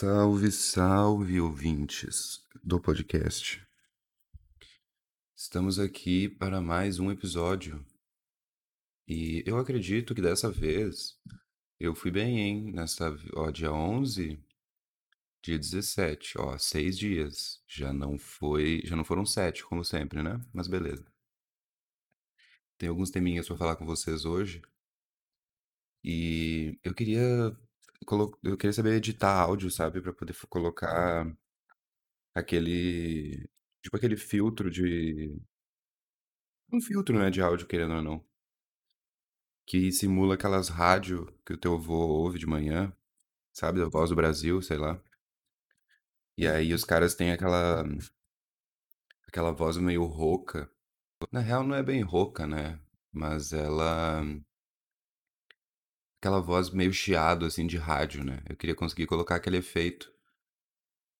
Salve, salve, ouvintes do podcast. Estamos aqui para mais um episódio. E eu acredito que dessa vez eu fui bem, hein? Nessa, ó, dia 11, dia 17, ó, seis dias. Já não foi, já não foram sete, como sempre, né? Mas beleza. Tem alguns teminhas para falar com vocês hoje. E eu queria colo- eu queria saber editar áudio, sabe, Pra poder f- colocar aquele tipo aquele filtro de um filtro, né, de áudio, querendo ou não, que simula aquelas rádio que o teu avô ouve de manhã, sabe, da Voz do Brasil, sei lá. E aí os caras têm aquela aquela voz meio rouca. Na real não é bem rouca, né? Mas ela aquela voz meio chiado assim de rádio, né? Eu queria conseguir colocar aquele efeito.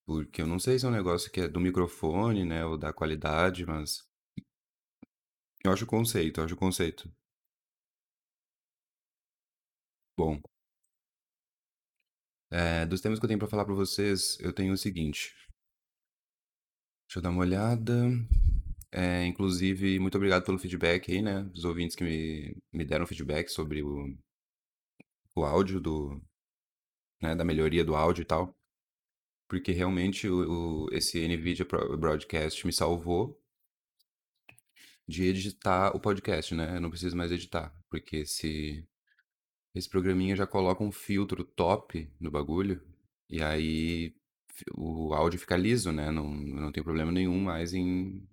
Porque eu não sei se é um negócio que é do microfone, né, ou da qualidade, mas eu acho o conceito, eu acho o conceito. Bom, é, dos temas que eu tenho pra falar pra vocês, eu tenho o seguinte. Deixa eu dar uma olhada. É, inclusive, muito obrigado pelo feedback aí, né? Dos ouvintes que me, me deram feedback sobre o, o áudio do, né, da melhoria do áudio e tal. Porque realmente o, o- esse NVIDIA Broadcast me salvou de editar o podcast, né? Eu não preciso mais editar. Porque esse, esse programinha já coloca um filtro top no bagulho. E aí o áudio fica liso, né? Não, não tem problema nenhum mais em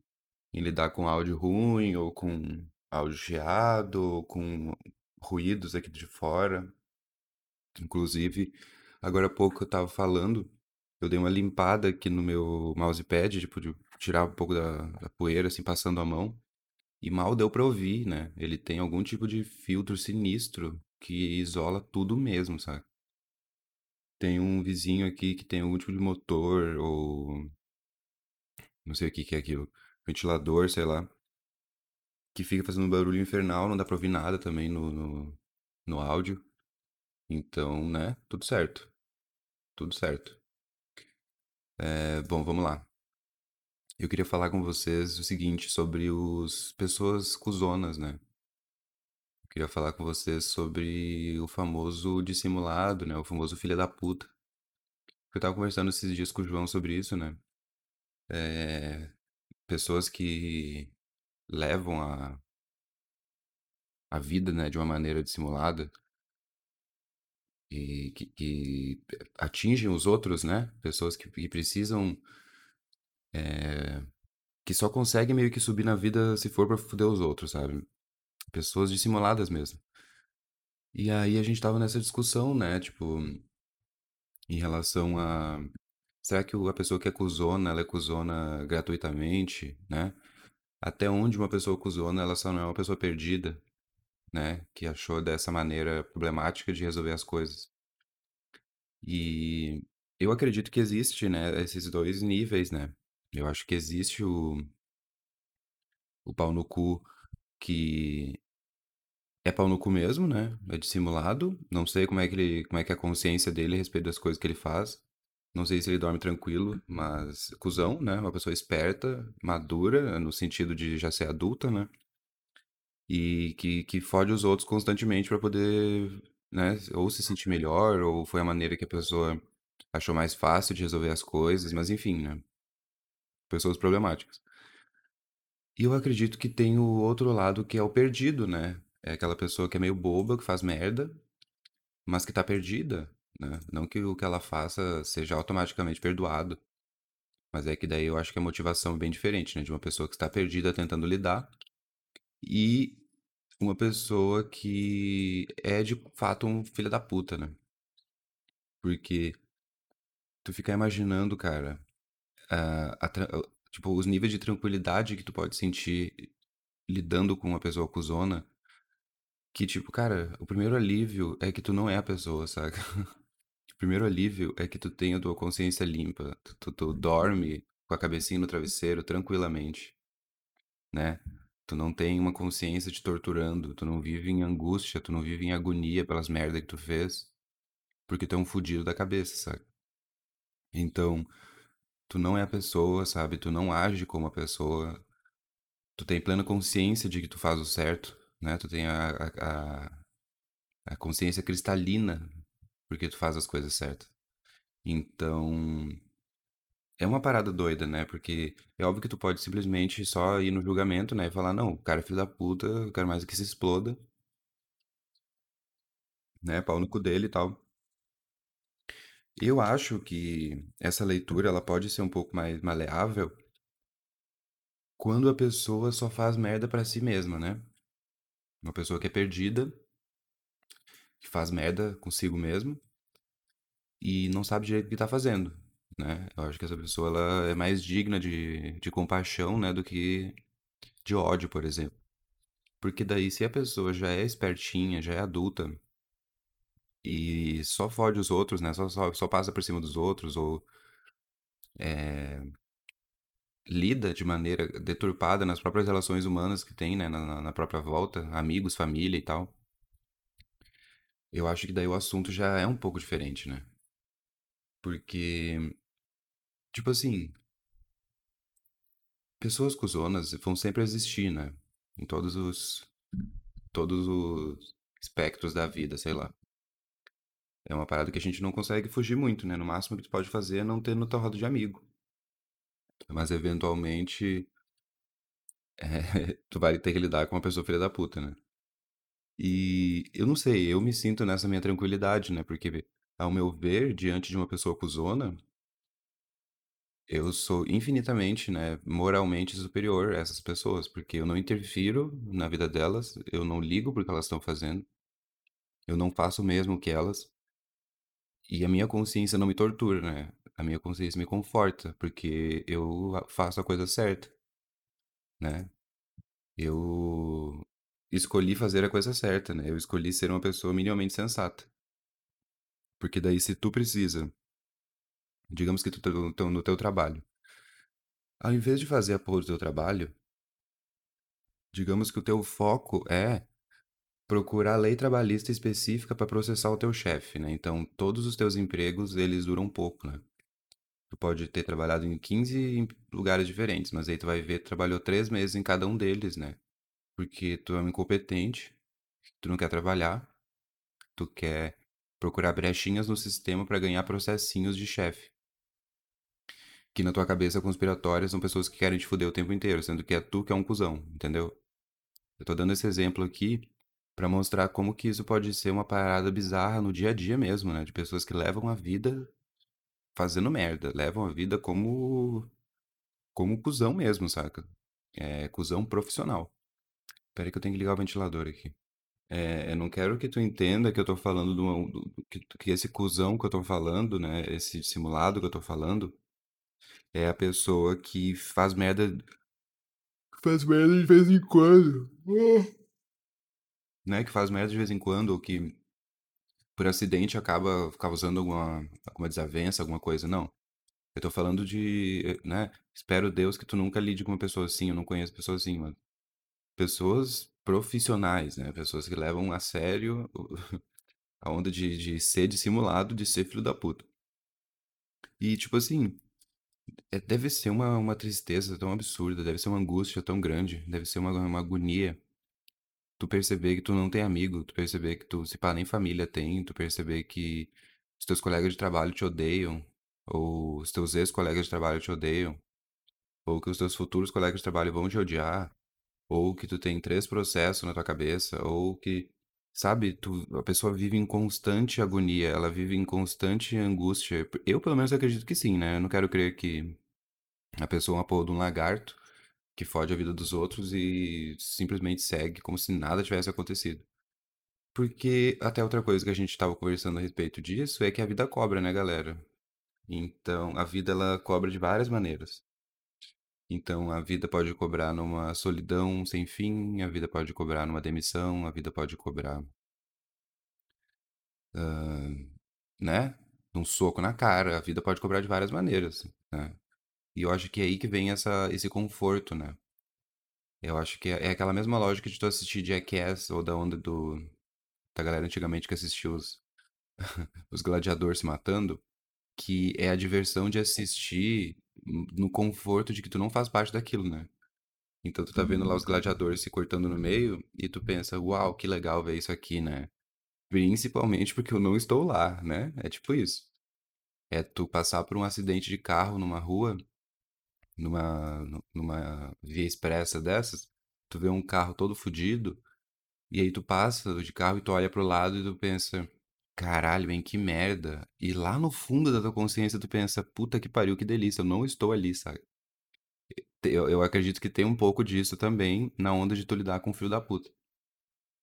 em lidar com áudio ruim, ou com áudio chiado, ou com ruídos aqui de fora. Inclusive, agora há pouco eu tava falando, eu dei uma limpada aqui no meu mousepad, tipo, de tirar um pouco da, da poeira, assim, passando a mão. E mal deu pra ouvir, né? Ele tem algum tipo de filtro sinistro que isola tudo mesmo, sabe? Tem um vizinho aqui que tem algum tipo de motor, ou não sei o que que é aquilo, ventilador, sei lá. que fica fazendo um barulho infernal, não dá pra ouvir nada também no, no, no áudio. Então, né, tudo certo. Tudo certo. É, bom, vamos lá. Eu queria falar com vocês o seguinte sobre os pessoas cuzonas, né? Eu queria falar com vocês sobre o famoso dissimulado, né? O famoso filho da puta. Eu tava conversando esses dias com o João sobre isso, né? É, pessoas que levam a, a vida, né, de uma maneira dissimulada e que, que atingem os outros, né? Pessoas que, que precisam, que só conseguem meio que subir na vida se for pra foder os outros, sabe? Pessoas dissimuladas mesmo. E aí a gente tava nessa discussão, né? Tipo, em relação a. Será que a pessoa que é cuzona, ela é cuzona gratuitamente, né? Até onde uma pessoa cuzona, ela só não é uma pessoa perdida, né? Que achou dessa maneira problemática de resolver as coisas. E eu acredito que existe, né, esses dois níveis, né? Eu acho que existe o, o pau no cu que é pau no cu mesmo, né? É dissimulado. Não sei como é que ele, como é que é a consciência dele a respeito das coisas que ele faz. Não sei se ele dorme tranquilo, mas cuzão, né? Uma pessoa esperta, madura, no sentido de já ser adulta, né? E que, que fode os outros constantemente pra poder, né? Ou se sentir melhor, ou foi a maneira que a pessoa achou mais fácil de resolver as coisas, mas enfim, né? Pessoas problemáticas. E eu acredito que tem o outro lado que é o perdido, né? É aquela pessoa que é meio boba, que faz merda, mas que tá perdida, né? Não que o que ela faça seja automaticamente perdoado, mas é que daí eu acho que a motivação é bem diferente, né? De uma pessoa que está perdida tentando lidar e uma pessoa que é de fato um filho da puta, né? Porque tu fica imaginando, cara, a- a tra- tipo, os níveis de tranquilidade que tu pode sentir lidando com uma pessoa cuzona, que tipo, cara, o primeiro alívio é que tu não é a pessoa, saca? O primeiro alívio é que tu tenha a tua consciência limpa, tu, tu, tu dorme com a cabecinha no travesseiro tranquilamente, né? Tu não tem uma consciência te torturando, tu não vive em angústia, tu não vive em agonia pelas merdas que tu fez, porque tu é um fudido da cabeça, saca? Então, tu não é a pessoa, sabe? Tu não age como a pessoa. Tu tem plena consciência de que tu faz o certo, né? Tu tem a, a, a consciência cristalina porque tu faz as coisas certas. Então, é uma parada doida, né? Porque é óbvio que tu pode simplesmente só ir no julgamento, né? E falar, não, o cara é filho da puta, eu quero mais que se exploda, né? Pau no cu dele e tal. Eu acho que essa leitura, ela pode ser um pouco mais maleável quando a pessoa só faz merda pra si mesma, né? Uma pessoa que é perdida, que faz merda consigo mesmo e não sabe direito o que tá fazendo, né? Eu acho que essa pessoa, ela é mais digna de, de compaixão, né? Do que de ódio, por exemplo. Porque daí, se a pessoa já é espertinha, já é adulta e só fode os outros, né? Só, só, só passa por cima dos outros ou é, lida de maneira deturpada nas próprias relações humanas que tem, né? Na, na própria volta, amigos, família e tal. Eu acho que daí o assunto já é um pouco diferente, né? Porque, tipo assim, pessoas cuzonas vão sempre existir, né? Em todos os, todos os espectros da vida, sei lá. É uma parada que a gente não consegue fugir muito, né? No máximo que tu pode fazer é não ter no teu roda de amigo. Mas eventualmente é, tu vai ter que lidar com uma pessoa filha da puta, né? E eu não sei, eu me sinto nessa minha tranquilidade, né? Porque, ao meu ver, diante de uma pessoa cuzona, eu sou infinitamente, né, moralmente superior a essas pessoas, porque eu não interfiro na vida delas, eu não ligo porque elas estão fazendo, eu não faço o mesmo que elas, e a minha consciência não me tortura, né? A minha consciência me conforta, porque eu faço a coisa certa, né? Eu escolhi fazer a coisa certa, né? Eu escolhi ser uma pessoa minimamente sensata. Porque daí se tu precisa, digamos que tu tá no teu, trabalho, ao invés de fazer a porra do teu trabalho, digamos que o teu foco é procurar lei trabalhista específica para processar o teu chefe, né? Então, todos os teus empregos, eles duram pouco, né? Tu pode ter trabalhado em 15 lugares diferentes, mas aí tu vai ver, tu trabalhou três meses em cada um deles, né? Porque tu é um incompetente, tu não quer trabalhar, tu quer procurar brechinhas no sistema para ganhar processinhos de chefe. Que na tua cabeça conspiratórias são pessoas que querem te fuder o tempo inteiro, sendo que é tu que é um cuzão, entendeu? Eu tô dando esse exemplo aqui para mostrar como que isso pode ser uma parada bizarra no dia a dia mesmo, né? De pessoas que levam a vida fazendo merda, levam a vida como como cuzão mesmo, saca? É cuzão profissional. Pera aí que eu tenho que ligar o ventilador aqui. É, eu não quero que tu entenda que eu tô falando do, do- que, que esse cuzão que eu tô falando, né? Esse simulado que eu tô falando, é a pessoa que faz merda, faz merda de vez em quando. Né? Que faz merda de vez em quando, ou que por acidente acaba causando alguma, alguma desavença, alguma coisa. Não. Eu tô falando de, né? Espero Deus que tu nunca lide com uma pessoa assim, eu não conheço pessoas assim, mas pessoas profissionais, né? Pessoas que levam a sério a onda de, de ser dissimulado, de ser filho da puta. E, tipo assim, é- deve ser uma, uma tristeza tão absurda, deve ser uma angústia tão grande, deve ser uma, uma agonia. Tu perceber que tu não tem amigo, tu perceber que tu, se pá, nem família tem, tu perceber que os teus colegas de trabalho te odeiam, ou os teus ex-colegas de trabalho te odeiam, ou que os teus futuros colegas de trabalho vão te odiar, ou que tu tem três processos na tua cabeça, ou que, sabe, tu, a pessoa vive em constante agonia, ela vive em constante angústia. Eu, pelo menos, acredito que sim, né? Eu não quero crer que a pessoa é uma porra de um lagarto que fode a vida dos outros e simplesmente segue como se nada tivesse acontecido. Porque até outra coisa que a gente estava conversando a respeito disso é que a vida cobra, né, galera? Então, a vida ela cobra de várias maneiras. Então, a vida pode cobrar numa solidão sem fim, a vida pode cobrar numa demissão, a vida pode cobrar, né? Num soco na cara, a vida pode cobrar de várias maneiras, né? E eu acho que é aí que vem essa, esse conforto, né? Eu acho que é, é aquela mesma lógica de tu assistir Jackass ou da onda do, da galera antigamente que assistiu os, os gladiadores se matando. que é a diversão de assistir no conforto de que tu não faz parte daquilo, né? Então tu tá vendo lá os gladiadores se cortando no meio e tu pensa, uau, que legal ver isso aqui, né? Principalmente porque eu não estou lá, né? É tipo isso. É tu passar por um acidente de carro numa rua, numa, nu- numa via expressa dessas, tu vê um carro todo fudido, e aí tu passa de carro e tu olha pro lado e tu pensa, caralho, hein, que merda. E lá no fundo da tua consciência tu pensa, puta que pariu, que delícia, eu não estou ali, sabe? Eu, eu acredito que tem um pouco disso também na onda de tu lidar com o filho da puta.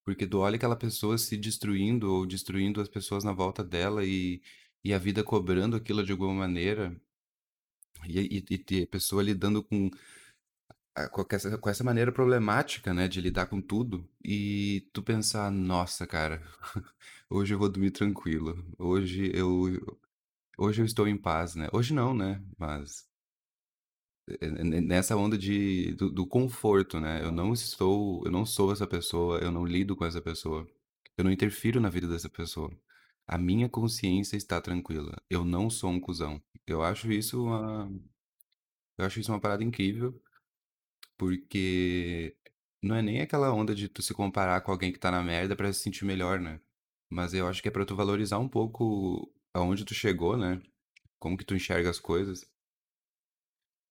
Porque tu olha aquela pessoa se destruindo ou destruindo as pessoas na volta dela e, e a vida cobrando aquilo de alguma maneira, e, e, e a pessoa lidando com, com essa, com essa maneira problemática, né, de lidar com tudo, e tu pensar, nossa, cara, hoje eu vou dormir tranquilo, hoje eu, hoje eu estou em paz, né? Hoje não, né? Mas é, é, nessa onda de, do, do conforto, né? Eu não estou, eu não sou essa pessoa, eu não lido com essa pessoa, eu não interfiro na vida dessa pessoa. A minha consciência está tranquila. Eu não sou um cuzão. Eu acho isso uma, eu acho isso uma parada incrível, porque não é nem aquela onda de tu se comparar com alguém que tá na merda pra se sentir melhor, né? Mas eu acho que é pra tu valorizar um pouco aonde tu chegou, né? Como que tu enxerga as coisas.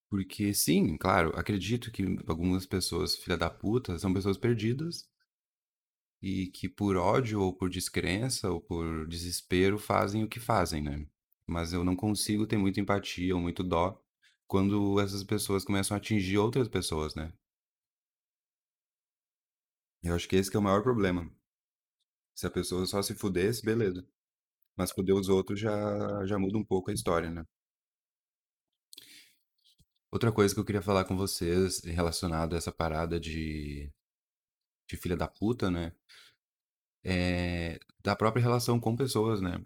Porque sim, claro, acredito que algumas pessoas, filha da puta, são pessoas perdidas e que por ódio ou por descrença ou por desespero fazem o que fazem, né? Mas eu não consigo ter muita empatia ou muito dó quando essas pessoas começam a atingir outras pessoas, né? Eu acho que esse que é o maior problema. Se a pessoa só se fudesse, beleza. Mas fuder os outros já, já muda um pouco a história, né? Outra coisa que eu queria falar com vocês relacionado a essa parada de, de filha da puta, né? é, da própria relação com pessoas, né?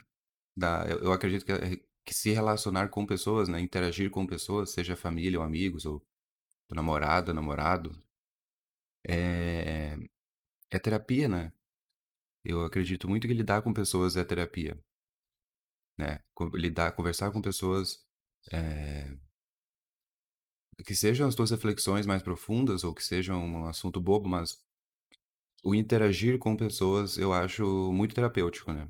Da, eu, eu acredito que, é- que se relacionar com pessoas, né? Interagir com pessoas, seja família ou amigos, ou namorada, namorado, é, é terapia, né? Eu acredito muito que lidar com pessoas é terapia, né? Lidar, conversar com pessoas, é, que sejam as tuas reflexões mais profundas ou que sejam um assunto bobo, mas o interagir com pessoas eu acho muito terapêutico, né?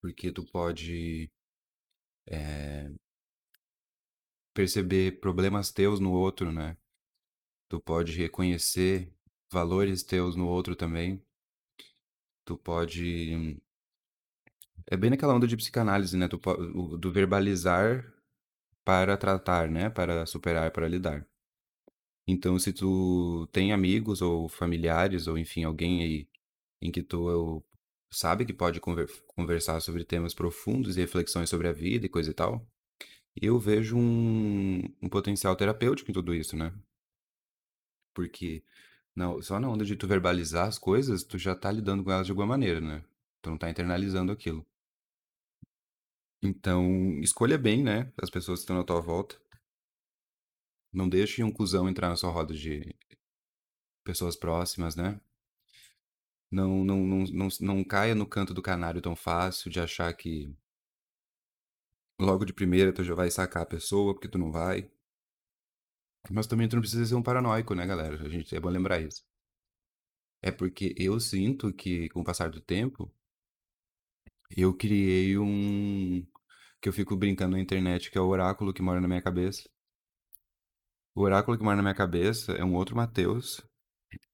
Porque tu pode perceber problemas teus no outro, né? Tu pode reconhecer valores teus no outro também. Tu pode. É bem naquela onda de psicanálise, né? Tu Do verbalizar para tratar, né? Para superar, para lidar. Então, se tu tem amigos ou familiares, ou enfim, alguém aí em que tu sabe que pode conver- conversar sobre temas profundos e reflexões sobre a vida e coisa e tal, eu vejo um, um potencial terapêutico em tudo isso, né? Porque não, só na onda de tu verbalizar as coisas, tu já tá lidando com elas de alguma maneira, né? Tu não tá internalizando aquilo. Então, escolha bem, né? As pessoas que estão na tua volta. Não deixe um cuzão entrar na sua roda de pessoas próximas, né? Não, não, não, não, não caia no canto do canário tão fácil de achar que logo de primeira tu já vai sacar a pessoa, porque tu não vai. Mas também tu não precisa ser um paranoico, né, galera? A gente é bom lembrar isso. É porque eu sinto que, com o passar do tempo, eu criei um. que eu fico brincando na internet, que é o oráculo que mora na minha cabeça. O oráculo que mora na minha cabeça é um outro Mateus,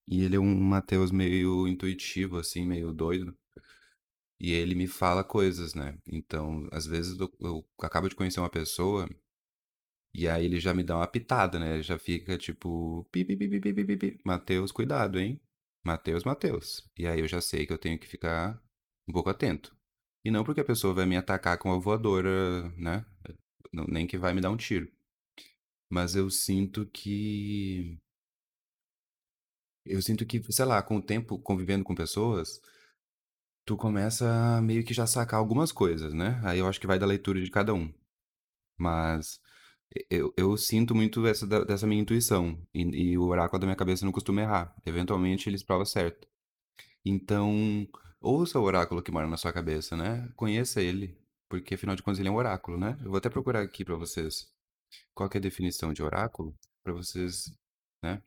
e ele é um Matheus meio intuitivo, assim, meio doido. E ele me fala coisas, né? Então, às vezes eu, eu acabo de conhecer uma pessoa e aí ele já me dá uma pitada, né? Ele já fica tipo, pi, pi, pi, pi, pi, pi, pi. Matheus, cuidado, hein? Matheus, Matheus. E aí eu já sei que eu tenho que ficar um pouco atento. E não porque a pessoa vai me atacar com uma voadora, né? Nem que vai me dar um tiro. Mas eu sinto que eu sinto que, sei lá, com o tempo convivendo com pessoas, tu começa a meio que já sacar algumas coisas, né? Aí eu acho que vai da leitura de cada um. Mas eu, eu sinto muito essa dessa minha intuição. E, e o oráculo da minha cabeça não costuma errar. Eventualmente eles provam certo. Então, ouça o oráculo que mora na sua cabeça, né? Conheça ele. porque afinal de contas ele é um oráculo, né? Eu vou até procurar aqui pra vocês qual que é a definição de oráculo, pra vocês, né?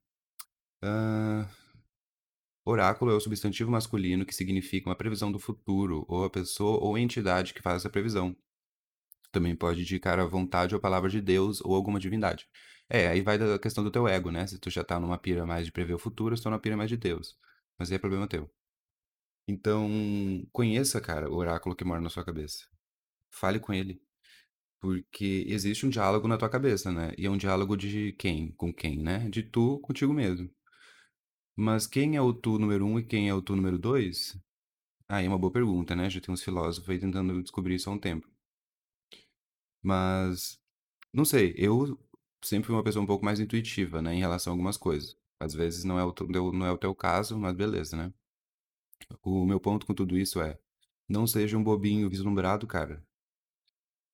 Oráculo é o substantivo masculino que significa uma previsão do futuro, ou a pessoa ou entidade que faz essa previsão. Também pode indicar a vontade ou a palavra de Deus ou alguma divindade. É, aí vai da questão do teu ego, né? Se tu já tá numa pira mais de prever o futuro, se tu tá numa pira mais de Deus. Mas aí é problema teu. Então, conheça, cara, o oráculo que mora na sua cabeça. Fale com ele. Porque existe um diálogo na tua cabeça, né? E é um diálogo de quem? Com quem, né? De tu contigo mesmo. Mas quem é o tu número um e quem é o tu número dois? Aí é uma boa pergunta, né? Já tem uns filósofos aí tentando descobrir isso há um tempo. Mas, não sei, eu sempre fui uma pessoa um pouco mais intuitiva, né? Em relação a algumas coisas. Às vezes não é o teu, não é o teu caso, mas beleza, né? O meu ponto com tudo isso é: não seja um bobinho vislumbrado, cara.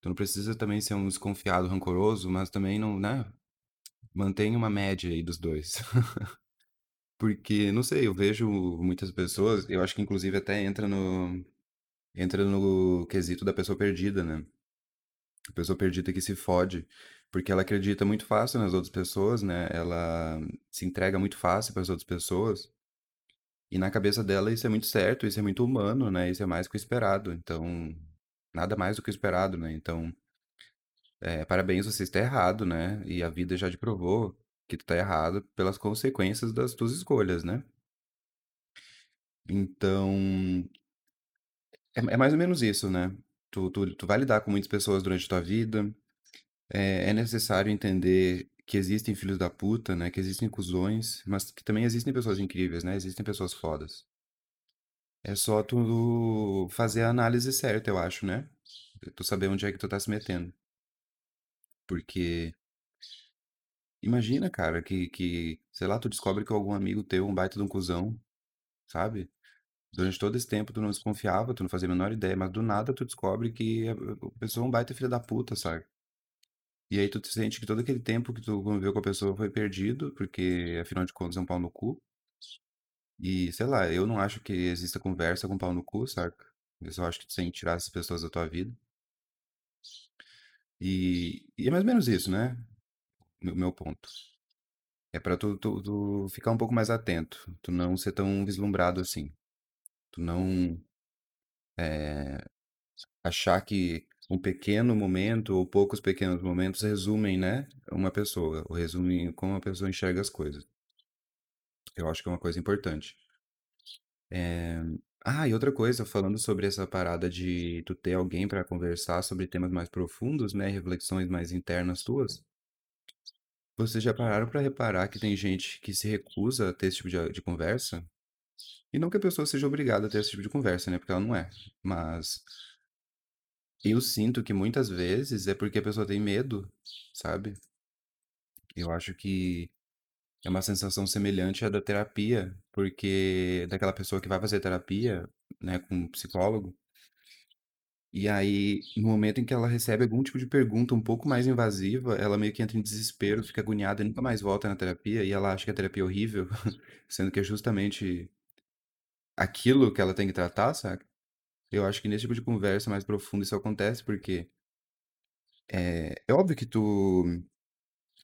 Tu não precisa também ser um desconfiado rancoroso, mas também não, né? Mantenha uma média aí dos dois. Porque, não sei, eu vejo muitas pessoas, eu acho que inclusive até entra no, entra no quesito da pessoa perdida, né? A pessoa perdida que se fode, porque ela acredita muito fácil nas outras pessoas, né? Ela se entrega muito fácil para as outras pessoas. E na cabeça dela isso é muito certo, isso é muito humano, né? Isso é mais que o esperado. Então, nada mais do que o esperado, né? Então, é, parabéns, você está errado, né? E a vida já te provou que tu tá errado pelas consequências das tuas escolhas, né? Então, é, é mais ou menos isso, né? Tu, tu, tu vai lidar com muitas pessoas durante tua vida. É, é necessário entender que existem filhos da puta, né? Que existem cuzões, mas que também existem pessoas incríveis, né? Existem pessoas fodas. É só tu fazer a análise certa, eu acho, né? Tu saber onde é que tu tá se metendo. Porque imagina, cara, que, que, sei lá, tu descobre que algum amigo teu é um baita de um cuzão, sabe? Durante todo esse tempo tu não desconfiava, tu não fazia a menor ideia, mas do nada tu descobre que a a pessoa é um baita filho da puta, sabe? E aí tu te sente que todo aquele tempo que tu conviveu com a pessoa foi perdido, porque afinal de contas é um pau no cu. E sei lá, eu não acho que exista conversa com pau no cu, saca? Eu só acho que tu tem que tirar essas pessoas da tua vida. E, e é mais ou menos isso, né? Meu, meu ponto. É pra tu, tu, tu ficar um pouco mais atento, tu não ser tão vislumbrado assim. Tu não é, achar que um pequeno momento ou poucos pequenos momentos resumem, né, uma pessoa, ou resumem como a pessoa enxerga as coisas. Eu acho que é uma coisa importante. É, Ah, e outra coisa, falando sobre essa parada de tu ter alguém pra conversar sobre temas mais profundos, né, reflexões mais internas tuas, vocês já pararam pra reparar que tem gente que se recusa a ter esse tipo de, de conversa? E não que a pessoa seja obrigada a ter esse tipo de conversa, né, porque ela não é. Mas eu sinto que muitas vezes é porque a pessoa tem medo, sabe? Eu acho que é uma sensação semelhante à da terapia, porque daquela pessoa que vai fazer terapia, né, com um psicólogo, e aí, no momento em que ela recebe algum tipo de pergunta um pouco mais invasiva, ela meio que entra em desespero, fica agoniada e nunca mais volta na terapia, e ela acha que a terapia é horrível, sendo que é justamente aquilo que ela tem que tratar, sabe? Eu acho que nesse tipo de conversa mais profunda isso acontece, porque é, é óbvio que tu,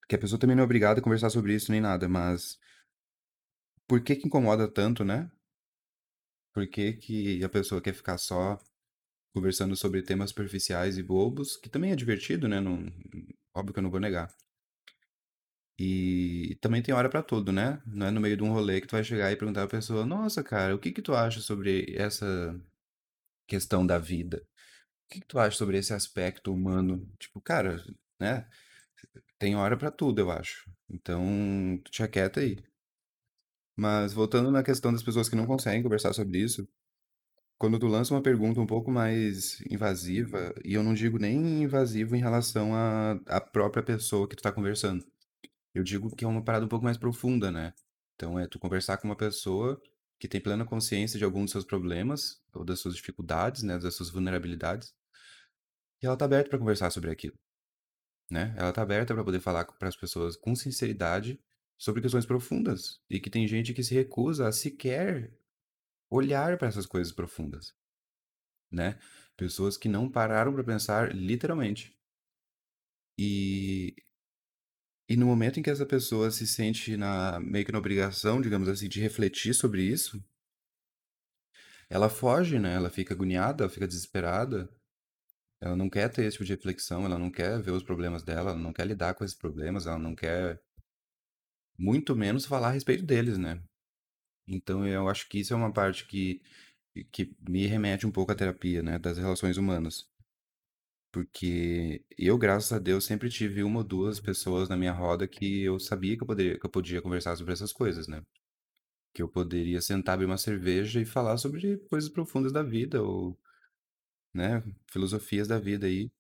que a pessoa também não é obrigada a conversar sobre isso nem nada, mas por que que incomoda tanto, né? Por que que a pessoa quer ficar só conversando sobre temas superficiais e bobos, que também é divertido, né? Não, óbvio que eu não vou negar. E também tem hora pra tudo, né? Não é no meio de um rolê que tu vai chegar e perguntar pra pessoa, nossa, cara, o que que tu acha sobre essa questão da vida? O que que tu acha sobre esse aspecto humano? Tipo, cara, né? Tem hora pra tudo, eu acho. Então, tu te aquieta aí. Mas voltando na questão das pessoas que não conseguem conversar sobre isso, quando tu lança uma pergunta um pouco mais invasiva, e eu não digo nem invasivo em relação à, própria pessoa que tu tá conversando, eu digo que é uma parada um pouco mais profunda, né? Então é tu conversar com uma pessoa que tem plena consciência de algum dos seus problemas, ou das suas dificuldades, né, das suas vulnerabilidades, e ela tá aberta pra conversar sobre aquilo, né? Ela tá aberta pra poder falar para as pessoas com sinceridade sobre questões profundas, e que tem gente que se recusa a sequer olhar pra essas coisas profundas. né? Pessoas que não pararam para pensar literalmente. E, e no momento em que essa pessoa se sente na, meio que na obrigação, digamos assim, de refletir sobre isso, ela foge, né? Ela fica agoniada, ela fica desesperada. Ela não quer ter esse tipo de reflexão, ela não quer ver os problemas dela, ela não quer lidar com esses problemas, ela não quer, muito menos, falar a respeito deles, né? Então eu acho que isso é uma parte que, que me remete um pouco à terapia, né? Das relações humanas. Porque eu, graças a Deus, sempre tive uma ou duas pessoas na minha roda que eu sabia que eu poderia, que eu podia conversar sobre essas coisas, né? Que eu poderia sentar, abrir uma cerveja e falar sobre coisas profundas da vida, ou, né, filosofias da vida aí,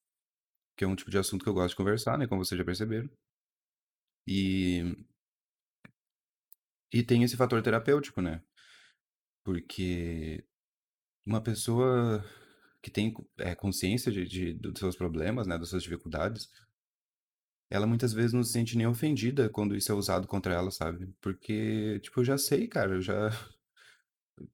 que é um tipo de assunto que eu gosto de conversar, né? Como vocês já perceberam. E, e tem esse fator terapêutico, né? Porque uma pessoa que tem é, consciência de, de- dos seus problemas, né, das suas dificuldades, ela muitas vezes não se sente nem ofendida quando isso é usado contra ela, sabe? Porque, tipo, eu já sei, cara, eu já,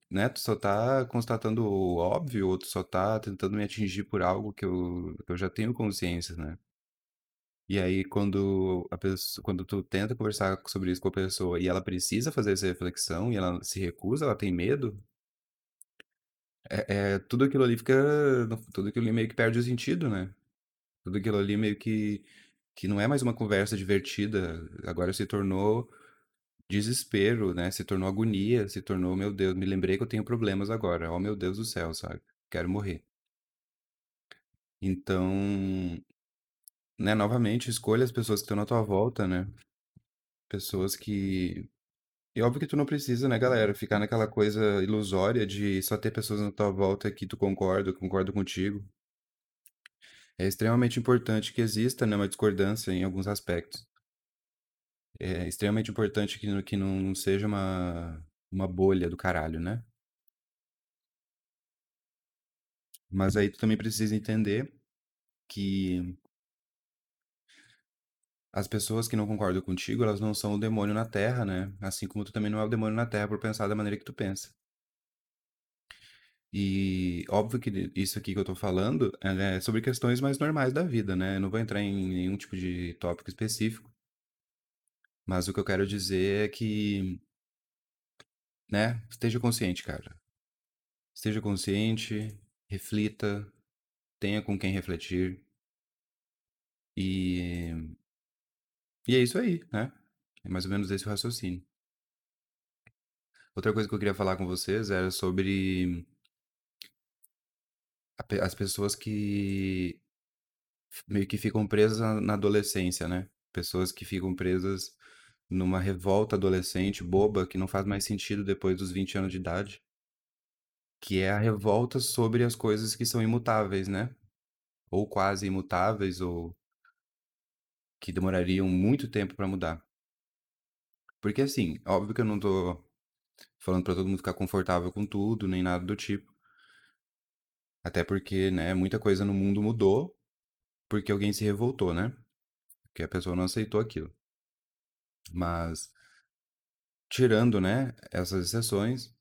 né, tu só tá constatando o óbvio, ou tu só tá tentando me atingir por algo que eu, que eu já tenho consciência, né? E aí, quando a pessoa, quando tu tenta conversar sobre isso com a pessoa e ela precisa fazer essa reflexão e ela se recusa, ela tem medo, é, é- tudo aquilo ali fica, tudo aquilo ali meio que perde o sentido, né? Tudo aquilo ali meio que, que não é mais uma conversa divertida, agora se tornou desespero, né? Se tornou agonia, se tornou, meu Deus, me lembrei que eu tenho problemas agora. Oh, meu Deus do céu, sabe? Quero morrer. Então, né, novamente, escolha as pessoas que estão na tua volta, né? Pessoas que. E óbvio que tu não precisa, né, galera, ficar naquela coisa ilusória de só ter pessoas na tua volta que tu concorda, concorda contigo. É extremamente importante que exista, né, uma discordância em alguns aspectos. É extremamente importante que, não- que não seja uma, uma bolha do caralho, né? Mas aí tu também precisa entender que as pessoas que não concordam contigo, elas não são o demônio na Terra, né? Assim como tu também não é o demônio na Terra por pensar da maneira que tu pensa. E óbvio que isso aqui que eu tô falando é sobre questões mais normais da vida, né? Eu não vou entrar em nenhum tipo de tópico específico, mas o que eu quero dizer é que, né, esteja consciente, cara. Esteja consciente, reflita, tenha com quem refletir e e é isso aí, né? É mais ou menos esse o raciocínio. Outra coisa que eu queria falar com vocês era sobre as pessoas que meio que ficam presas na na adolescência, né? Pessoas que ficam presas numa revolta adolescente boba que não faz mais sentido depois dos 20 anos de idade, que é a revolta sobre as coisas que são imutáveis, né? Ou quase imutáveis, ou que demorariam muito tempo para mudar. Porque assim, óbvio que eu não tô falando pra todo mundo ficar confortável com tudo, nem nada do tipo. Até porque, né, muita coisa no mundo mudou porque alguém se revoltou, né? Porque a pessoa não aceitou aquilo. Mas, tirando, né, essas exceções,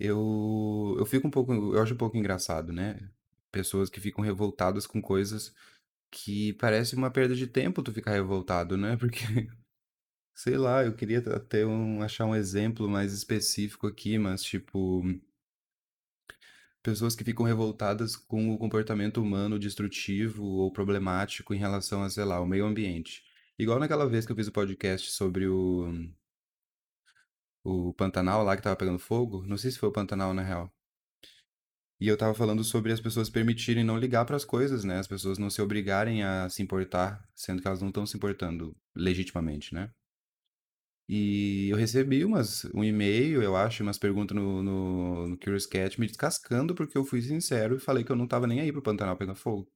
eu, eu fico um pouco, eu acho um pouco engraçado, né? Pessoas que ficam revoltadas com coisas que parece uma perda de tempo tu ficar revoltado, né? Porque, sei lá, eu queria até um, achar um exemplo mais específico aqui, mas tipo, pessoas que ficam revoltadas com o comportamento humano destrutivo ou problemático em relação a, sei lá, o meio ambiente. Igual naquela vez que eu fiz o podcast sobre o, o Pantanal lá que tava pegando fogo. Não sei se foi o Pantanal, na real. E eu tava falando sobre as pessoas permitirem não ligar para as coisas, né? As pessoas não se obrigarem a se importar, sendo que elas não estão se importando legitimamente, né? E eu recebi umas, um e-mail, eu acho, umas perguntas no, no, no Curious Cat me descascando porque eu fui sincero e falei que eu não tava nem aí pro Pantanal pegar fogo.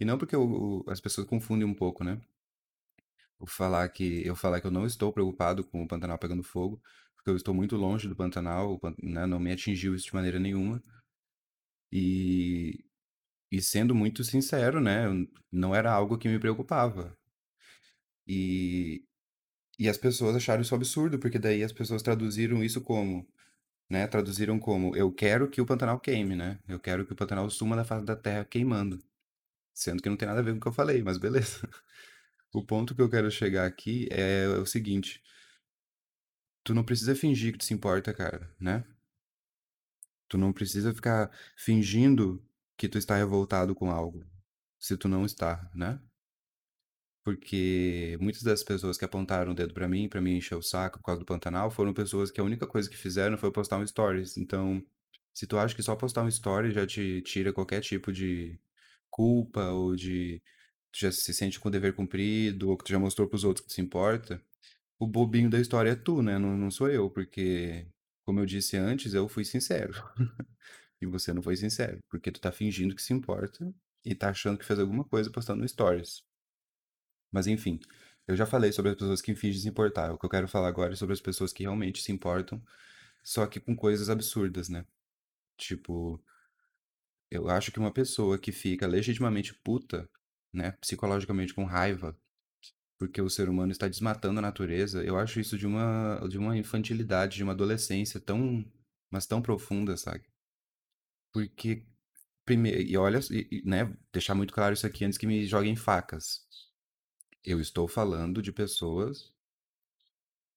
E não porque eu- as pessoas confundem um pouco, né? O falar que eu falar que eu não estou preocupado com o Pantanal pegando fogo, porque eu estou muito longe do Pantanal, o né, não me atingiu isso de maneira nenhuma. E, e sendo muito sincero, né, não era algo que me preocupava. E, e as pessoas acharam isso absurdo, porque daí as pessoas traduziram isso como, né, traduziram como eu quero que o Pantanal queime, né? Eu quero que o Pantanal suma da face da terra queimando. Sendo que não tem nada a ver com o que eu falei, mas beleza. O ponto que eu quero chegar aqui é o seguinte: tu não precisa fingir que tu se importa, cara, né? Tu não precisa ficar fingindo que tu está revoltado com algo, se tu não está, né? Porque muitas das pessoas que apontaram o dedo pra mim, pra me encher o saco por causa do Pantanal, foram pessoas que a única coisa que fizeram foi postar um stories. Então, se tu acha que só postar um story já te tira qualquer tipo de culpa ou de tu já se sente com o dever cumprido ou que tu já mostrou pros outros que se importa, o bobinho da história é tu, né? Não, não sou eu, porque, como eu disse antes, eu fui sincero. E você não foi sincero, porque tu tá fingindo que se importa e tá achando que fez alguma coisa postando no stories. Mas enfim, eu já falei sobre as pessoas que fingem se importar. O que eu quero falar agora é sobre as pessoas que realmente se importam, só que com coisas absurdas, né? Tipo, eu acho que uma pessoa que fica legitimamente puta, né, psicologicamente com raiva, porque o ser humano está desmatando a natureza, eu acho isso de uma, de uma infantilidade, de uma adolescência tão, mas tão profunda, sabe? Porque, primeiro, e olha, e, né, deixar muito claro isso aqui antes que me joguem facas. Eu estou falando de pessoas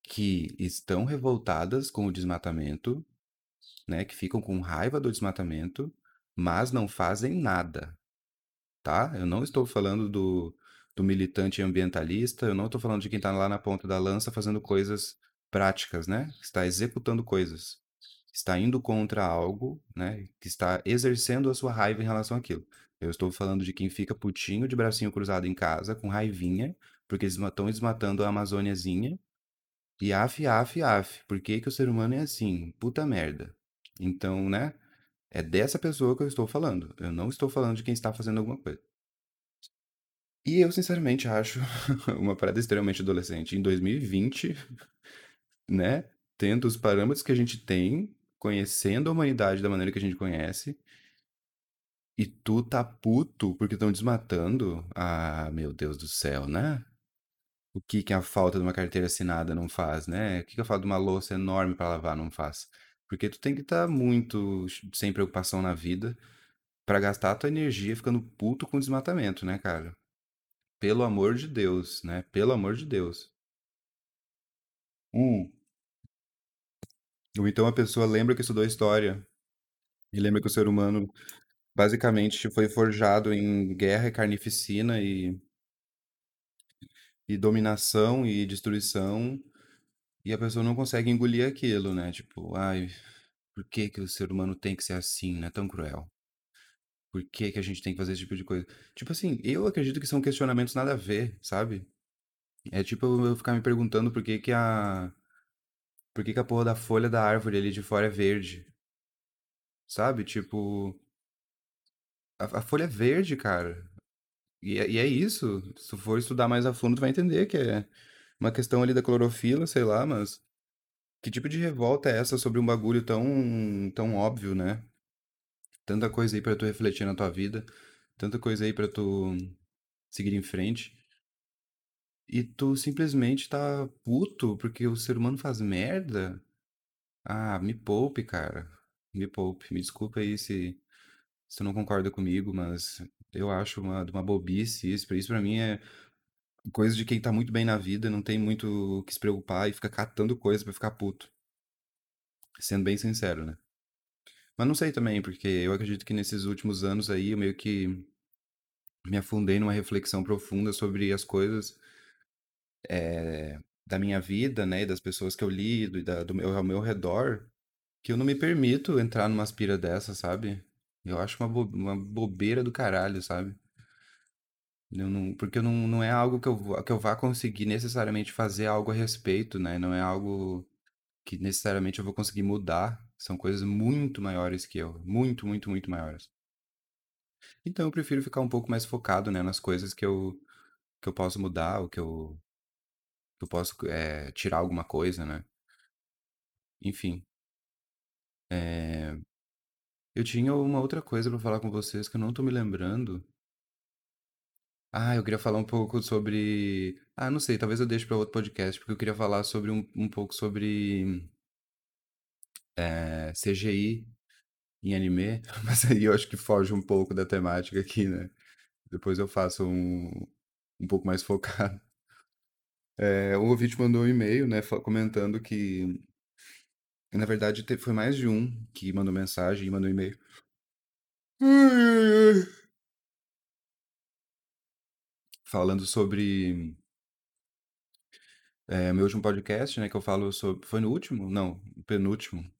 que estão revoltadas com o desmatamento, né, que ficam com raiva do desmatamento, mas não fazem nada, tá? Eu não estou falando do, do militante ambientalista, eu não estou falando de quem está lá na ponta da lança fazendo coisas práticas, né? Está executando coisas. Está indo contra algo, né? Que está exercendo a sua raiva em relação àquilo. Eu estou falando de quem fica putinho de bracinho cruzado em casa, com raivinha, porque estão desmatando a Amazôniazinha. E af, af, af. Por que, que o ser humano é assim? Puta merda. Então, né? É dessa pessoa que eu estou falando. Eu não estou falando de quem está fazendo alguma coisa. E eu, sinceramente, acho uma parada extremamente adolescente. Em 2020, né? Tendo os parâmetros que a gente tem, conhecendo a humanidade da maneira que a gente conhece, e tu tá puto porque estão desmatando. Ah, meu Deus do céu, né? O que que a falta de uma carteira assinada não faz, né? O que que a falta de uma louça enorme pra lavar não faz? Porque tu tem que estar muito sem preocupação na vida pra gastar tua energia ficando puto com desmatamento, né, cara? Pelo amor de Deus, né? Pelo amor de Deus. Um. Ou então a pessoa lembra que estudou história e lembra que o ser humano basicamente foi forjado em guerra e carnificina e, e dominação e destruição e a pessoa não consegue engolir aquilo, né? Tipo, ai, por que que o ser humano tem que ser assim, né? Tão cruel. Por que que a gente tem que fazer esse tipo de coisa? Tipo assim, eu acredito que são questionamentos nada a ver, sabe? É tipo eu ficar me perguntando por que que a por que que a porra da folha da árvore ali de fora é verde, sabe? Tipo, a, a folha é verde, cara. E é, e é isso. Se tu for estudar mais a fundo, tu vai entender que é uma questão ali da clorofila, sei lá, mas que tipo de revolta é essa sobre um bagulho tão, tão óbvio, né? Tanta coisa aí pra tu refletir na tua vida, tanta coisa aí pra tu seguir em frente. E tu simplesmente tá puto porque o ser humano faz merda? Ah, me poupe, cara. Me poupe. Me desculpa aí se, se tu não concorda comigo, mas eu acho uma, uma bobice isso. Isso pra mim é coisa de quem tá muito bem na vida, não tem muito o que se preocupar e fica catando coisa pra ficar puto. Sendo bem sincero, né? Mas não sei também, porque eu acredito que nesses últimos anos aí eu meio que me afundei numa reflexão profunda sobre as coisas eh, da minha vida, né, e das pessoas que eu lido e da, do meu, ao meu redor, que eu não me permito entrar numa aspira dessa, sabe? Eu acho uma, bo- uma bobeira do caralho, sabe? Eu não, porque não, não é algo que eu, que eu vá conseguir necessariamente fazer algo a respeito, né? Não é algo que necessariamente eu vou conseguir mudar. São coisas muito maiores que eu. Muito, muito, muito maiores. Então eu prefiro ficar um pouco mais focado, né, nas coisas que eu, que eu posso mudar, ou que eu, que eu posso é, tirar alguma coisa, né? Enfim. é, Eu tinha uma outra coisa pra falar com vocês que eu não tô me lembrando. Ah, eu queria falar um pouco sobre. Ah, não sei, talvez eu deixe pra outro podcast, porque eu queria falar sobre um, um pouco sobre é, CGI em anime, mas aí eu acho que foge um pouco da temática aqui, né? Depois eu faço um, um pouco mais focado. É, o ouvinte mandou um e-mail, né, comentando que, na verdade, foi mais de um que mandou mensagem e mandou e-mail. Ai, ai, ai. Falando sobre é, meu último podcast, né, que eu falo sobre... Foi no último? Não, penúltimo.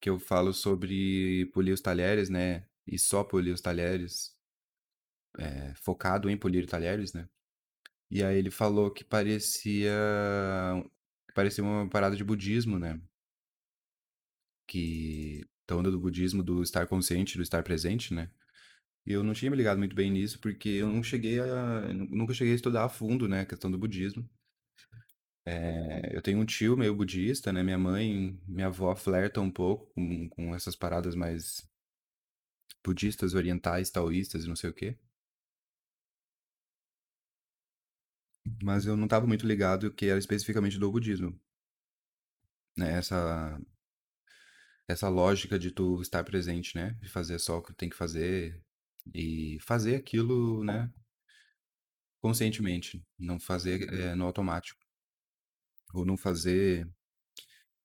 Que eu falo sobre polir os talheres, né, e só polir os talheres, é, focado em polir talheres, né. E aí ele falou que parecia... Parecia uma parada de budismo, né? que da onda do budismo, do estar consciente, do estar presente, né? E eu não tinha me ligado muito bem nisso, porque eu não cheguei a, nunca cheguei a estudar a fundo, né, a questão do budismo. É, eu tenho um tio meio budista, né? Minha mãe, minha avó flerta um pouco com, com essas paradas mais budistas, orientais, taoístas e não sei o quê. Mas eu não estava muito ligado que era especificamente do budismo, né? Essa, essa lógica de tu estar presente, né? De fazer só o que tem que fazer e fazer aquilo, né? Conscientemente, não fazer eh, no automático, ou não fazer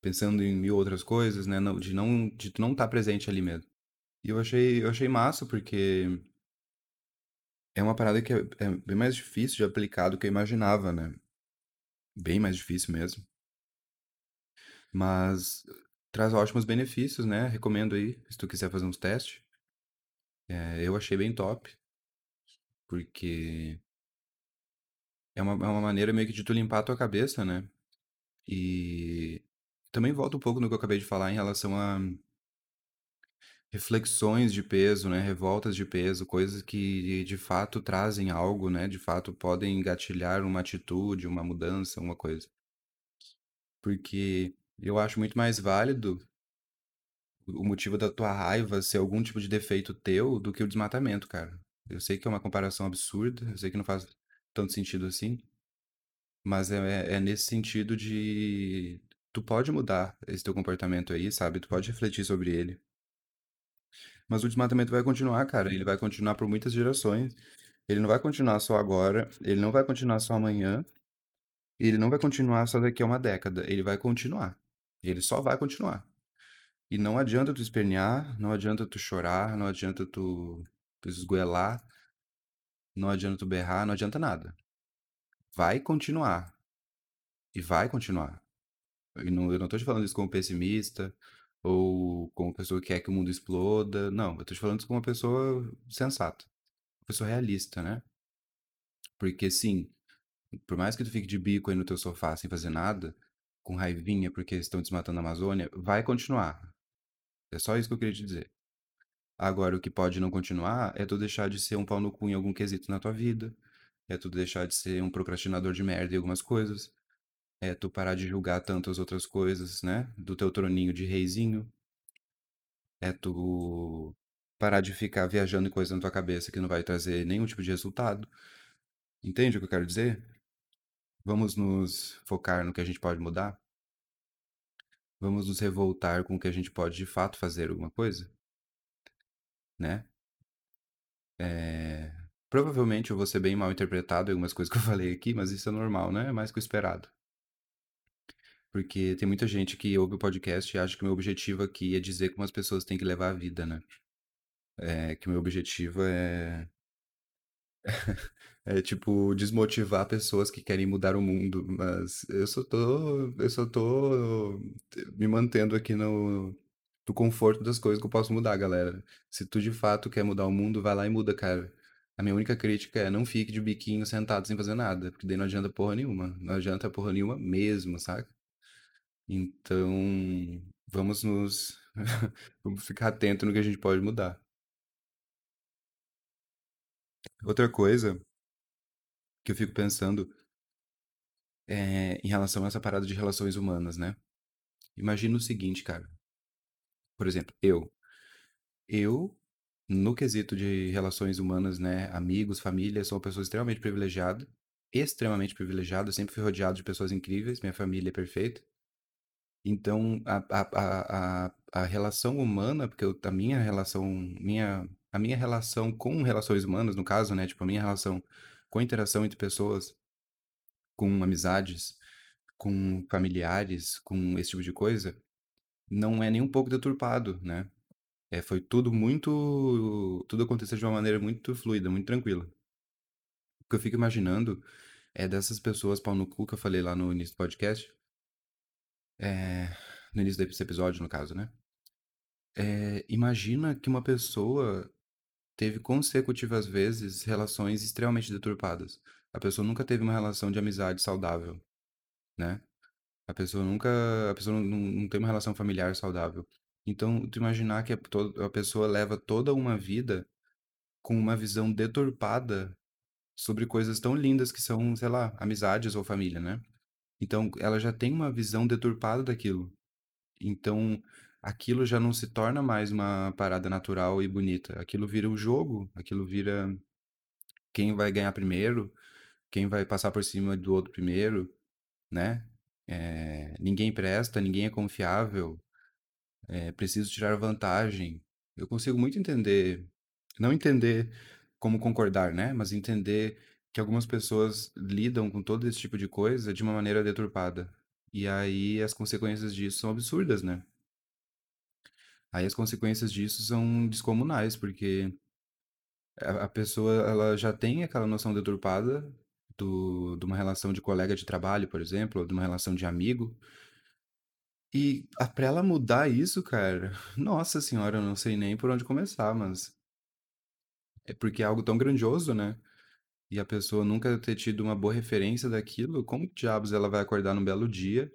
pensando em mil outras coisas, né? De não de não estar presente ali mesmo. E eu achei eu achei massa porque é uma parada que é, é bem mais difícil de aplicar do que eu imaginava, né? Bem mais difícil mesmo, mas traz ótimos benefícios, né? Recomendo aí, se tu quiser fazer uns testes. É, eu achei bem top, porque é uma, é uma maneira meio que de tu limpar a tua cabeça, né? E também volta um pouco no que eu acabei de falar em relação a reflexões de peso, né? Revoltas de peso, coisas que de fato trazem algo, né? De fato podem engatilhar uma atitude, uma mudança, uma coisa. Porque eu acho muito mais válido o motivo da tua raiva ser algum tipo de defeito teu do que o desmatamento, cara. Eu sei que é uma comparação absurda, eu sei que não faz tanto sentido assim, mas é, é nesse sentido de tu pode mudar esse teu comportamento aí, sabe? Tu pode refletir sobre ele. Mas o desmatamento vai continuar, cara. Ele vai continuar por muitas gerações. Ele não vai continuar só agora, ele não vai continuar só amanhã, e ele não vai continuar só daqui a uma década. Ele vai continuar. Ele só vai continuar. E não adianta tu espernear, não adianta tu chorar, não adianta tu, tu esgoelar, não adianta tu berrar, não adianta nada. Vai continuar. E vai continuar. E não, eu não tô te falando isso como pessimista ou como pessoa que quer que o mundo exploda. Não, eu tô te falando isso como uma pessoa sensata, uma pessoa realista, né? Porque sim, por mais que tu fique de bico aí no teu sofá sem fazer nada, com raivinha porque estão desmatando a Amazônia, vai continuar. É só isso que eu queria te dizer. Agora, o que pode não continuar é tu deixar de ser um pau no cu em algum quesito na tua vida. É tu deixar de ser um procrastinador de merda em algumas coisas. É tu parar de julgar tanto as outras coisas, né? Do teu troninho de reizinho. É tu parar de ficar viajando em coisas na tua cabeça que não vai trazer nenhum tipo de resultado. Entende o que eu quero dizer? Vamos nos focar no que a gente pode mudar? Vamos nos revoltar com o que a gente pode de fato fazer alguma coisa, né? É... Provavelmente eu vou ser bem mal interpretado em algumas coisas que eu falei aqui, mas isso é normal, né? É mais que o esperado. Porque tem muita gente que ouve o podcast e acha que o meu objetivo aqui é dizer como as pessoas têm que levar a vida, né? É que o meu objetivo é É tipo desmotivar pessoas que querem mudar o mundo, mas eu só tô, eu só tô me mantendo aqui no, no conforto das coisas que eu posso mudar, galera. Se tu de fato quer mudar o mundo, vai lá e muda, cara. A minha única crítica é não fique de biquinho sentado sem fazer nada, porque daí não adianta porra nenhuma. Não adianta porra nenhuma mesmo, saca? Então, vamos nos vamos ficar atento no que a gente pode mudar. Outra coisa que eu fico pensando é, em relação a essa parada de relações humanas, né? Imagina o seguinte, cara. Por exemplo, eu. Eu, no quesito de relações humanas, né? Amigos, família, sou uma pessoa extremamente privilegiada. Extremamente privilegiada. Sempre fui rodeado de pessoas incríveis. Minha família é perfeita. Então, a, a, a, a relação humana, porque eu, a minha relação, minha, a minha relação com relações humanas, no caso, né? Tipo, a minha relação com interação entre pessoas, com amizades, com familiares, com esse tipo de coisa, não é nem um pouco deturpado, né? É, foi tudo muito. Tudo aconteceu de uma maneira muito fluida, muito tranquila. O que eu fico imaginando é dessas pessoas pau no cu que eu falei lá no início do podcast. É, no início desse episódio, no caso, né? É, imagina que uma pessoa teve consecutivas vezes relações extremamente deturpadas. A pessoa nunca teve uma relação de amizade saudável, né? A pessoa nunca, a pessoa não, não tem uma relação familiar saudável. Então, tu imaginar que a, a pessoa leva toda uma vida com uma visão deturpada sobre coisas tão lindas que são, sei lá, amizades ou família, né? Então, ela já tem uma visão deturpada daquilo. Então, aquilo já não se torna mais uma parada natural e bonita. Aquilo vira um jogo, aquilo vira quem vai ganhar primeiro, quem vai passar por cima do outro primeiro, né? É, ninguém presta, ninguém é confiável, é preciso tirar vantagem. Eu consigo muito entender, não entender como concordar, né? Mas entender que algumas pessoas lidam com todo esse tipo de coisa de uma maneira deturpada. E aí as consequências disso são absurdas, né? Aí as consequências disso são descomunais, porque a a pessoa ela já tem aquela noção deturpada do, de uma relação de colega de trabalho, por exemplo, ou de uma relação de amigo. E a- pra ela mudar isso, cara, nossa senhora, eu não sei nem por onde começar, mas é porque é algo tão grandioso, né? E a pessoa nunca ter tido uma boa referência daquilo, como que diabos ela vai acordar num belo dia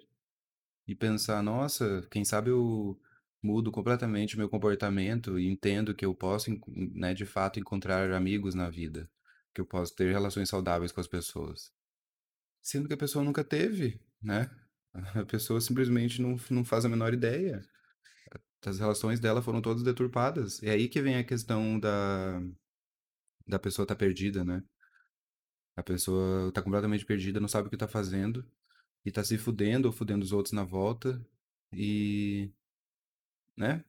e pensar, nossa, quem sabe eu mudo completamente o meu comportamento e entendo que eu posso, né, de fato encontrar amigos na vida, que eu posso ter relações saudáveis com as pessoas. Sendo que a pessoa nunca teve, né? A pessoa simplesmente não, não faz a menor ideia. As relações dela foram todas deturpadas. É aí que vem a questão da, da pessoa estar perdida, né? A pessoa tá completamente perdida, não sabe o que tá fazendo e tá se fudendo ou fudendo os outros na volta e, né?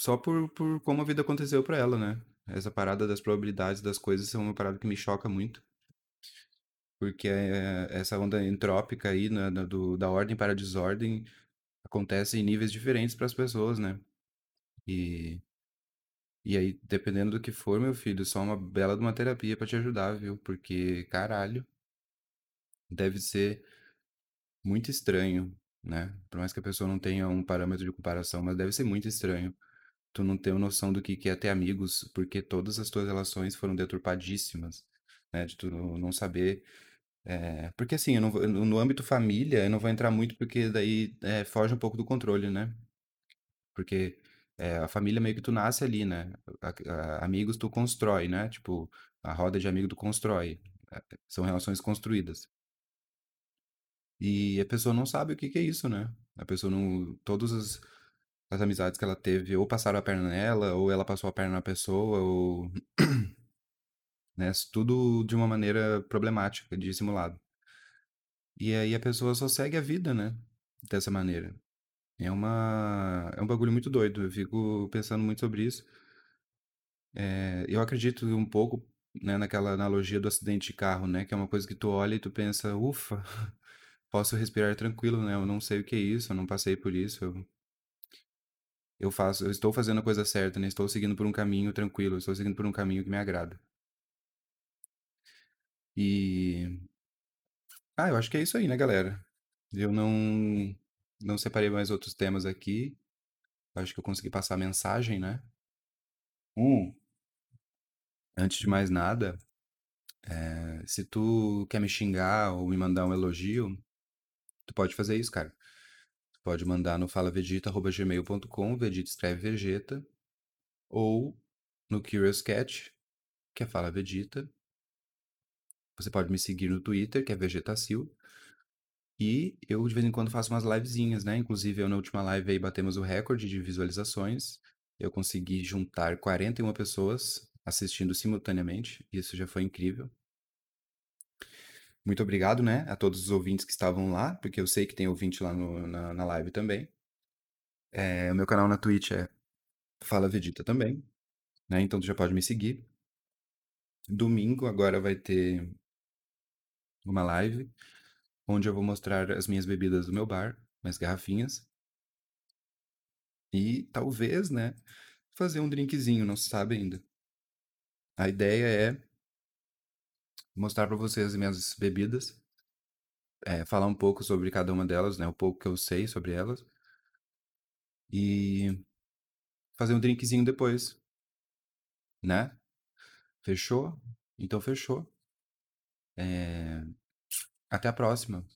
Só por, por como a vida aconteceu pra ela, né? Essa parada das probabilidades das coisas é uma parada que me choca muito, porque é, essa onda entrópica aí, né, da, do, da ordem para a desordem, acontece em níveis diferentes para as pessoas, né? E, e aí, dependendo do que for, meu filho, só uma bela de uma terapia pra te ajudar, viu? Porque, caralho, deve ser muito estranho, né? Por mais que a pessoa não tenha um parâmetro de comparação, mas deve ser muito estranho tu não ter noção do que que é ter amigos, porque todas as tuas relações foram deturpadíssimas, né? De tu não saber. É, Porque assim, eu não no âmbito família, eu não vou entrar muito porque daí é, foge um pouco do controle, né? Porque é, a família meio que tu nasce ali, né? A- a- amigos tu constrói, né? Tipo, a roda de amigo tu constrói. É, São relações construídas. E a pessoa não sabe o que que é isso, né? A pessoa não. Todas as, as amizades que ela teve, ou passaram a perna nela, ou ela passou a perna na pessoa, ou. Né? Tudo de uma maneira problemática, dissimulado. E aí a pessoa só segue a vida, né? Dessa maneira. É uma. É um bagulho muito doido. Eu fico pensando muito sobre isso. É, eu acredito um pouco, né, naquela analogia do acidente de carro, né? Que é uma coisa que tu olha e tu pensa, ufa, posso respirar tranquilo, né? Eu não sei o que é isso, eu não passei por isso. Eu, eu faço, eu estou fazendo a coisa certa, né? Estou seguindo por um caminho tranquilo, estou seguindo por um caminho que me agrada. E, ah, eu acho que é isso aí, né, galera? Eu não, não separei mais outros temas aqui. Acho que eu consegui passar a mensagem, né? Um, antes de mais nada, eh, se tu quer me xingar ou me mandar um elogio, tu pode fazer isso, cara. Tu pode mandar no falavegeta.gmail.com, Vegeta escreve Vegeta, ou no Curious Cat, que é Fala Vegeta. Você pode me seguir no Twitter, que é Vegetacil. E eu de vez em quando faço umas livezinhas, né? Inclusive, eu na última live aí batemos o recorde de visualizações. Eu consegui juntar 41 pessoas assistindo simultaneamente. Isso já foi incrível. Muito obrigado, né, a todos os ouvintes que estavam lá, porque eu sei que tem ouvinte lá no- na, na live também. É, o meu canal na Twitch é Fala Vegeta também, né? Então tu já pode me seguir. Domingo agora vai ter uma live onde eu vou mostrar as minhas bebidas do meu bar, minhas garrafinhas. E talvez, né, fazer um drinkzinho, não se sabe ainda. A ideia é mostrar para vocês as minhas bebidas, é, falar um pouco sobre cada uma delas, né, o pouco que eu sei sobre elas. E fazer um drinkzinho depois, né? Fechou? Então fechou. É, Até a próxima.